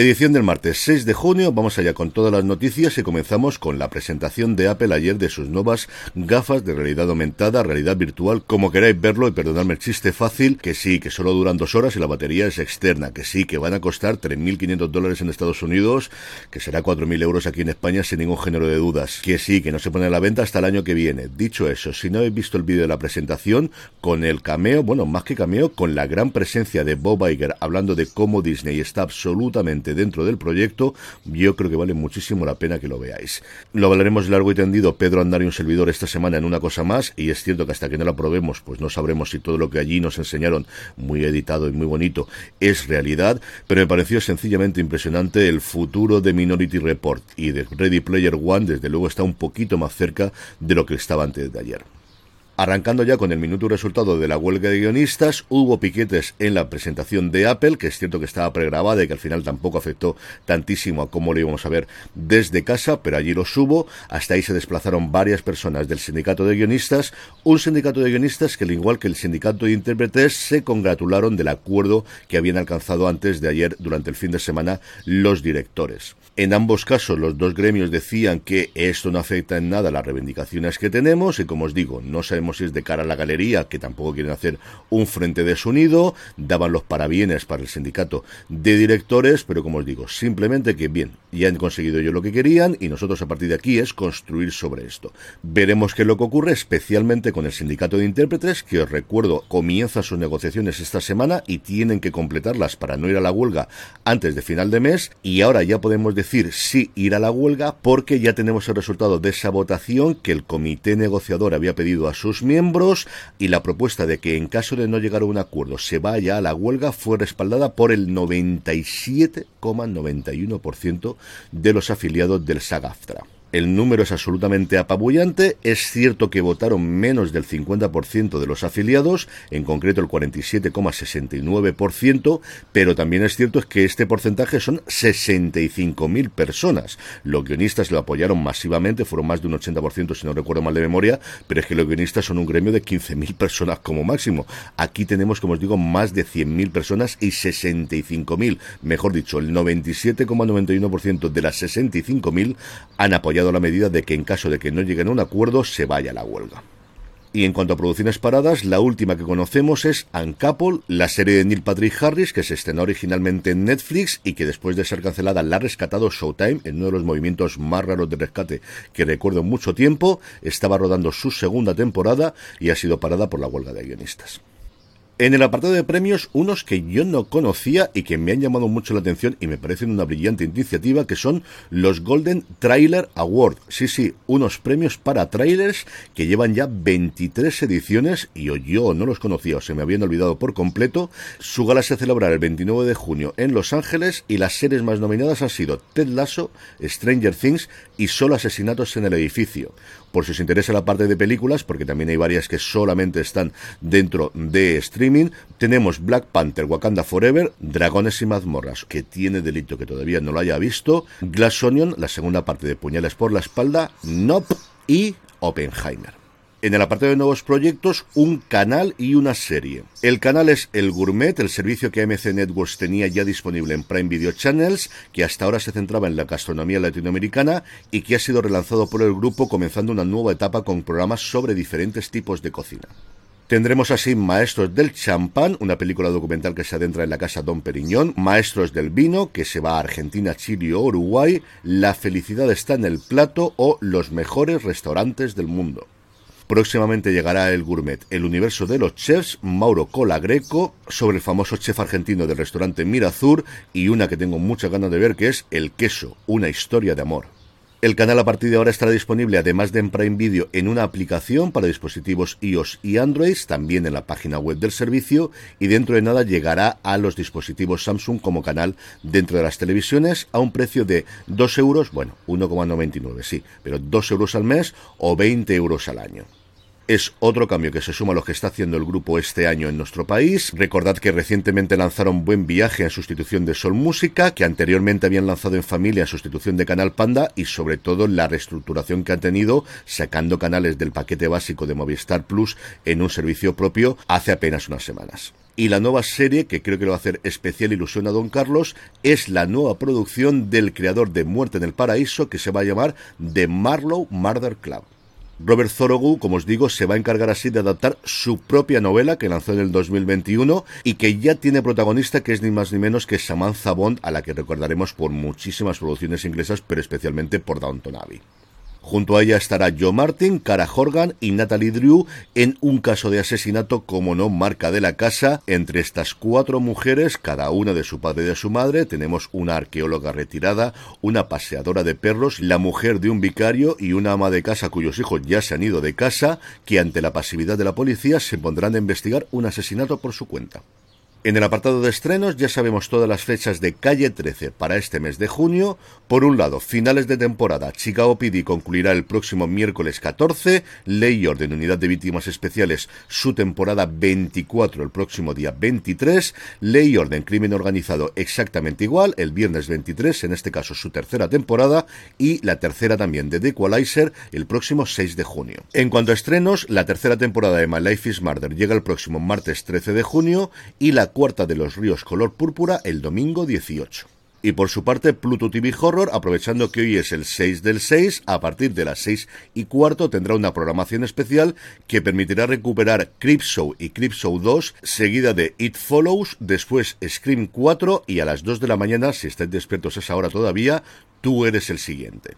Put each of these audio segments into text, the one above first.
Edición del martes 6 de junio, vamos allá con todas las noticias y comenzamos con la presentación de Apple ayer de sus nuevas gafas de realidad aumentada, realidad virtual, como queráis verlo y perdonadme el chiste fácil, que sí, que solo duran dos horas y la batería es externa, que sí, que van a costar 3.500 dólares en Estados Unidos, que será 4.000 euros aquí en España sin ningún género de dudas, que sí, que no se pone a la venta hasta el año que viene. Dicho eso, si no habéis visto el vídeo de la presentación, con el cameo, bueno, más que cameo, con la gran presencia de Bob Iger hablando de cómo Disney está absolutamente dentro del proyecto, yo creo que vale muchísimo la pena que lo veáis. Lo hablaremos largo y tendido Pedro Andar y un servidor esta semana en una cosa más, y es cierto que hasta que no la probemos, pues no sabremos si todo lo que allí nos enseñaron, muy editado y muy bonito, es realidad, pero me pareció sencillamente impresionante el futuro de Minority Report y de Ready Player One, desde luego está un poquito más cerca de lo que estaba antes de ayer. Arrancando ya con el minuto resultado de la huelga de guionistas, hubo piquetes en la presentación de Apple, que es cierto que estaba pregrabada y que al final tampoco afectó tantísimo a cómo lo íbamos a ver desde casa, pero allí lo hubo. Hasta ahí se desplazaron varias personas del sindicato de guionistas, un sindicato de guionistas que al igual que el sindicato de intérpretes se congratularon del acuerdo que habían alcanzado antes de ayer durante el fin de semana los directores. En ambos casos, los dos gremios decían que esto no afecta en nada las reivindicaciones que tenemos y, como os digo, no sabemos si es de cara a la galería, que tampoco quieren hacer un frente de sonido, daban los parabienes para el sindicato de directores, pero como os digo, simplemente que bien, ya han conseguido ellos lo que querían y nosotros a partir de aquí es construir sobre esto. Veremos qué es lo que ocurre, especialmente con el sindicato de intérpretes, que os recuerdo, comienza sus negociaciones esta semana y tienen que completarlas para no ir a la huelga antes de final de mes, y ahora ya podemos decir sí ir a la huelga porque ya tenemos el resultado de esa votación que el comité negociador había pedido a sus miembros y la propuesta de que en caso de no llegar a un acuerdo se vaya a la huelga fue respaldada por el 97,91% de los afiliados del SAGAFTRA. El número es absolutamente apabullante. Es cierto que votaron menos del 50% de los afiliados, en concreto el 47,69%, pero también es cierto que este porcentaje son 65.000 personas. Los guionistas lo apoyaron masivamente, fueron más de un 80% si no recuerdo mal de memoria, pero es que los guionistas son un gremio de 15.000 personas como máximo. Aquí tenemos, como os digo, más de 100.000 personas y 65.000, mejor dicho, el 97,91% de las 65.000 han apoyado la medida de que en caso de que no lleguen a un acuerdo se vaya a la huelga. Y en cuanto a producciones paradas, la última que conocemos es Uncouple, la serie de Neil Patrick Harris que se estrenó originalmente en Netflix y que después de ser cancelada la ha rescatado Showtime en uno de los movimientos más raros de rescate que recuerdo mucho tiempo. Estaba rodando su segunda temporada y ha sido parada por la huelga de guionistas. En el apartado de premios, unos que yo no conocía y que me han llamado mucho la atención y me parecen una brillante iniciativa, que son los Golden Trailer Award. Sí, sí, unos premios para trailers que llevan ya 23 ediciones y yo no los conocía o se me habían olvidado por completo. Su gala se celebrará el 29 de junio en Los Ángeles y las series más nominadas han sido Ted Lasso, Stranger Things y Solo Asesinatos en el Edificio por si os interesa la parte de películas, porque también hay varias que solamente están dentro de streaming. Tenemos Black Panther, Wakanda Forever, Dragones y Mazmorras, que tiene delito que todavía no lo haya visto, Glass Onion, la segunda parte de Puñales por la espalda, Nope y Oppenheimer en el apartado de nuevos proyectos, un canal y una serie. El canal es El Gourmet, el servicio que AMC Networks tenía ya disponible en Prime Video Channels, que hasta ahora se centraba en la gastronomía latinoamericana y que ha sido relanzado por el grupo comenzando una nueva etapa con programas sobre diferentes tipos de cocina. Tendremos así Maestros del Champán, una película documental que se adentra en la casa Don Periñón, Maestros del Vino, que se va a Argentina, Chile o Uruguay, La felicidad está en el plato o Los mejores restaurantes del mundo. Próximamente llegará el Gourmet, el universo de los chefs, Mauro Cola Greco, sobre el famoso chef argentino del restaurante Mirazur y una que tengo muchas ganas de ver que es El Queso, una historia de amor. El canal a partir de ahora estará disponible, además de en Prime Video, en una aplicación para dispositivos iOS y Android, también en la página web del servicio, y dentro de nada llegará a los dispositivos Samsung como canal dentro de las televisiones a un precio de 2 euros, bueno, 1,99, sí, pero 2 euros al mes o 20 euros al año es otro cambio que se suma a lo que está haciendo el grupo este año en nuestro país. Recordad que recientemente lanzaron Buen Viaje en sustitución de Sol Música, que anteriormente habían lanzado en familia en sustitución de Canal Panda y sobre todo la reestructuración que han tenido sacando canales del paquete básico de Movistar Plus en un servicio propio hace apenas unas semanas. Y la nueva serie, que creo que le va a hacer especial ilusión a Don Carlos, es la nueva producción del creador de Muerte en el Paraíso, que se va a llamar The Marlow Murder Club. Robert Zorogu, como os digo, se va a encargar así de adaptar su propia novela que lanzó en el 2021 y que ya tiene protagonista que es ni más ni menos que Samantha Bond, a la que recordaremos por muchísimas producciones inglesas, pero especialmente por Downton Abbey. Junto a ella estará Joe Martin, Cara Horgan y Natalie Drew en un caso de asesinato como no marca de la casa. Entre estas cuatro mujeres, cada una de su padre y de su madre, tenemos una arqueóloga retirada, una paseadora de perros, la mujer de un vicario y una ama de casa cuyos hijos ya se han ido de casa, que ante la pasividad de la policía se pondrán a investigar un asesinato por su cuenta. En el apartado de estrenos ya sabemos todas las fechas de Calle 13 para este mes de junio. Por un lado, finales de temporada, Chicago PD concluirá el próximo miércoles 14, Ley Orden Unidad de Víctimas Especiales su temporada 24 el próximo día 23, Ley Orden Crimen Organizado exactamente igual, el viernes 23, en este caso su tercera temporada, y la tercera también de The Equalizer el próximo 6 de junio. En cuanto a estrenos, la tercera temporada de My Life is Murder llega el próximo martes 13 de junio y la cuarta de los ríos color púrpura el domingo 18. Y por su parte, Pluto TV Horror, aprovechando que hoy es el 6 del 6, a partir de las 6 y cuarto tendrá una programación especial que permitirá recuperar Show y Show 2, seguida de It Follows, después Scream 4 y a las 2 de la mañana, si estáis despiertos esa hora todavía, tú eres el siguiente.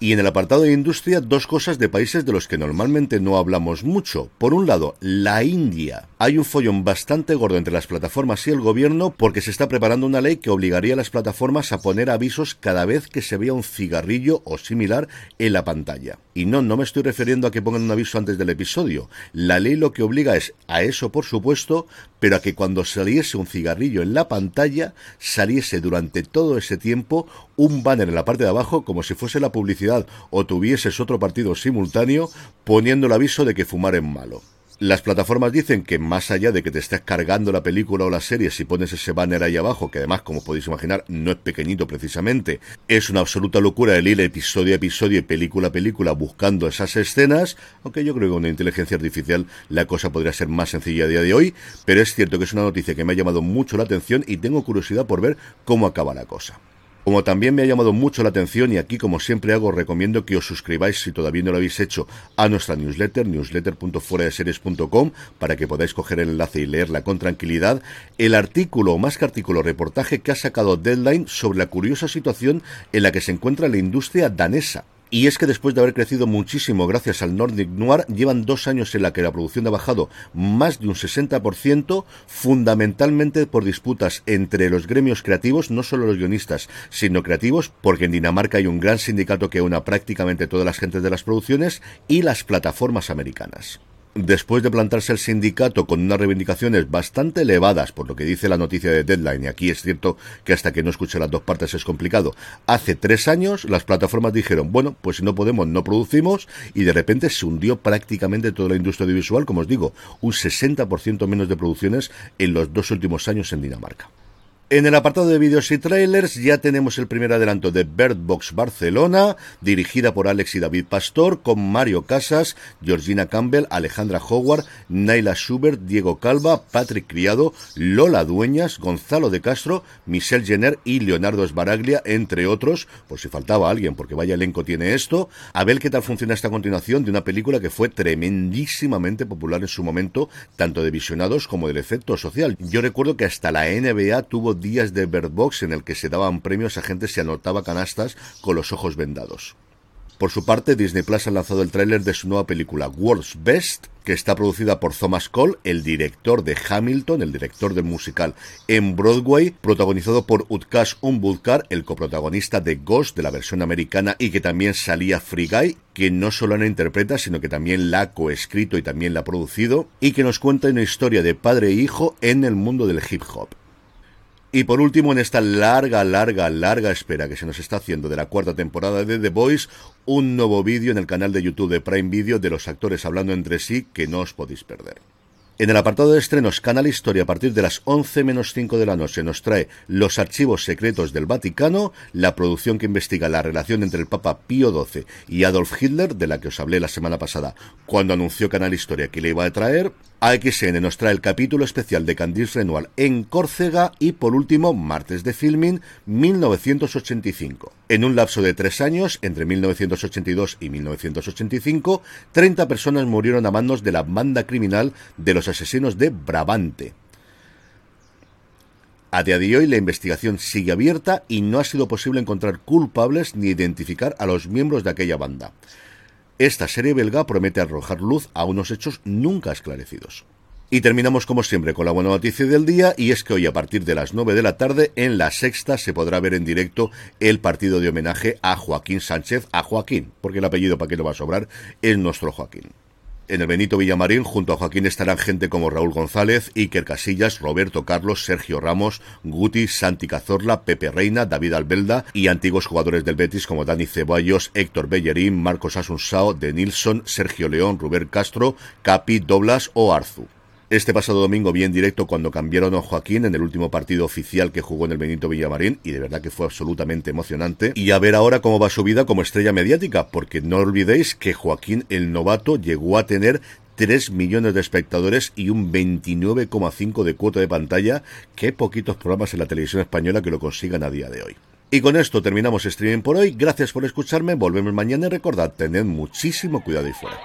Y en el apartado de industria, dos cosas de países de los que normalmente no hablamos mucho. Por un lado, la India. Hay un follón bastante gordo entre las plataformas y el gobierno porque se está preparando una ley que obligaría a las plataformas a poner avisos cada vez que se vea un cigarrillo o similar en la pantalla. Y no, no me estoy refiriendo a que pongan un aviso antes del episodio. La ley lo que obliga es a eso, por supuesto, pero a que cuando saliese un cigarrillo en la pantalla, saliese durante todo ese tiempo un banner en la parte de abajo como si fuese la publicidad o tuvieses otro partido simultáneo poniendo el aviso de que fumar es malo. Las plataformas dicen que más allá de que te estés cargando la película o la serie, si pones ese banner ahí abajo, que además, como podéis imaginar, no es pequeñito precisamente, es una absoluta locura el ir episodio a episodio y película a película buscando esas escenas, aunque yo creo que con una inteligencia artificial la cosa podría ser más sencilla a día de hoy, pero es cierto que es una noticia que me ha llamado mucho la atención y tengo curiosidad por ver cómo acaba la cosa. Como también me ha llamado mucho la atención y aquí como siempre hago recomiendo que os suscribáis si todavía no lo habéis hecho a nuestra newsletter newsletter.fueradeseries.com para que podáis coger el enlace y leerla con tranquilidad. El artículo o más que artículo reportaje que ha sacado Deadline sobre la curiosa situación en la que se encuentra la industria danesa Y es que después de haber crecido muchísimo gracias al Nordic Noir, llevan dos años en la que la producción ha bajado más de un 60%, fundamentalmente por disputas entre los gremios creativos, no solo los guionistas, sino creativos, porque en Dinamarca hay un gran sindicato que una prácticamente todas las gentes de las producciones, y las plataformas americanas después de plantarse el sindicato con unas reivindicaciones bastante elevadas, por lo que dice la noticia de Deadline, y aquí es cierto que hasta que no escuche las dos partes es complicado, hace tres años las plataformas dijeron, bueno, pues si no podemos, no producimos, y de repente se hundió prácticamente toda la industria audiovisual, como os digo, un 60% menos de producciones en los dos últimos años en Dinamarca. En el apartado de vídeos y trailers ya tenemos el primer adelanto de Bird Box Barcelona, dirigida por Alex y David Pastor, con Mario Casas, Georgina Campbell, Alejandra Howard, Naila Schubert, Diego Calva, Patrick Criado, Lola Dueñas, Gonzalo de Castro, Michelle Jenner y Leonardo Esbaraglia, entre otros, por si faltaba alguien, porque vaya elenco tiene esto. A ver qué tal funciona esta continuación de una película que fue tremendísimamente popular en su momento, tanto de visionados como del efecto social. Yo recuerdo que hasta la NBA tuvo días de Bird Box en el que se daban premios a gente se anotaba canastas con los ojos vendados. Por su parte, Disney Plus ha lanzado el tráiler de su nueva película World's Best, que está producida por Thomas Cole, el director de Hamilton, el director del musical en Broadway, protagonizado por Utkash Umbudkar, el coprotagonista de Ghost de la versión americana y que también salía Free Guy, que no solo la interpreta, sino que también la ha coescrito y también la ha producido, y que nos cuenta una historia de padre e hijo en el mundo del hip hop. Y por último, en esta larga, larga, larga espera que se nos está haciendo de la cuarta temporada de The Voice, un nuevo vídeo en el canal de YouTube de Prime Video de los actores hablando entre sí que no os podéis perder. En el apartado de estrenos, Canal Historia, a partir de las 11 menos 5 de la noche, nos trae Los archivos secretos del Vaticano, la producción que investiga la relación entre el Papa Pío XII y Adolf Hitler, de la que os hablé la semana pasada, cuando anunció Canal Historia que le iba a traer. AXN nos trae el capítulo especial de Candice Renoir en Córcega y por último Martes de Filming 1985. En un lapso de tres años, entre 1982 y 1985, 30 personas murieron a manos de la banda criminal de los asesinos de Brabante. A día de hoy la investigación sigue abierta y no ha sido posible encontrar culpables ni identificar a los miembros de aquella banda. Esta serie belga promete arrojar luz a unos hechos nunca esclarecidos. Y terminamos como siempre con la buena noticia del día y es que hoy a partir de las 9 de la tarde en la sexta se podrá ver en directo el partido de homenaje a Joaquín Sánchez, a Joaquín, porque el apellido para que lo va a sobrar es nuestro Joaquín. En el Benito Villamarín, junto a Joaquín, estarán gente como Raúl González, Iker Casillas, Roberto Carlos, Sergio Ramos, Guti, Santi Cazorla, Pepe Reina, David Albelda y antiguos jugadores del Betis como Dani Ceballos, Héctor Bellerín, Marcos Asunsao, De Nilsson, Sergio León, Rubén Castro, Capi, Doblas o Arzu. Este pasado domingo vi en directo cuando cambiaron a Joaquín en el último partido oficial que jugó en el Benito Villamarín y de verdad que fue absolutamente emocionante. Y a ver ahora cómo va su vida como estrella mediática, porque no olvidéis que Joaquín el novato llegó a tener 3 millones de espectadores y un 29,5 de cuota de pantalla. Qué poquitos programas en la televisión española que lo consigan a día de hoy. Y con esto terminamos streaming por hoy. Gracias por escucharme. Volvemos mañana y recordad, tened muchísimo cuidado y fuera.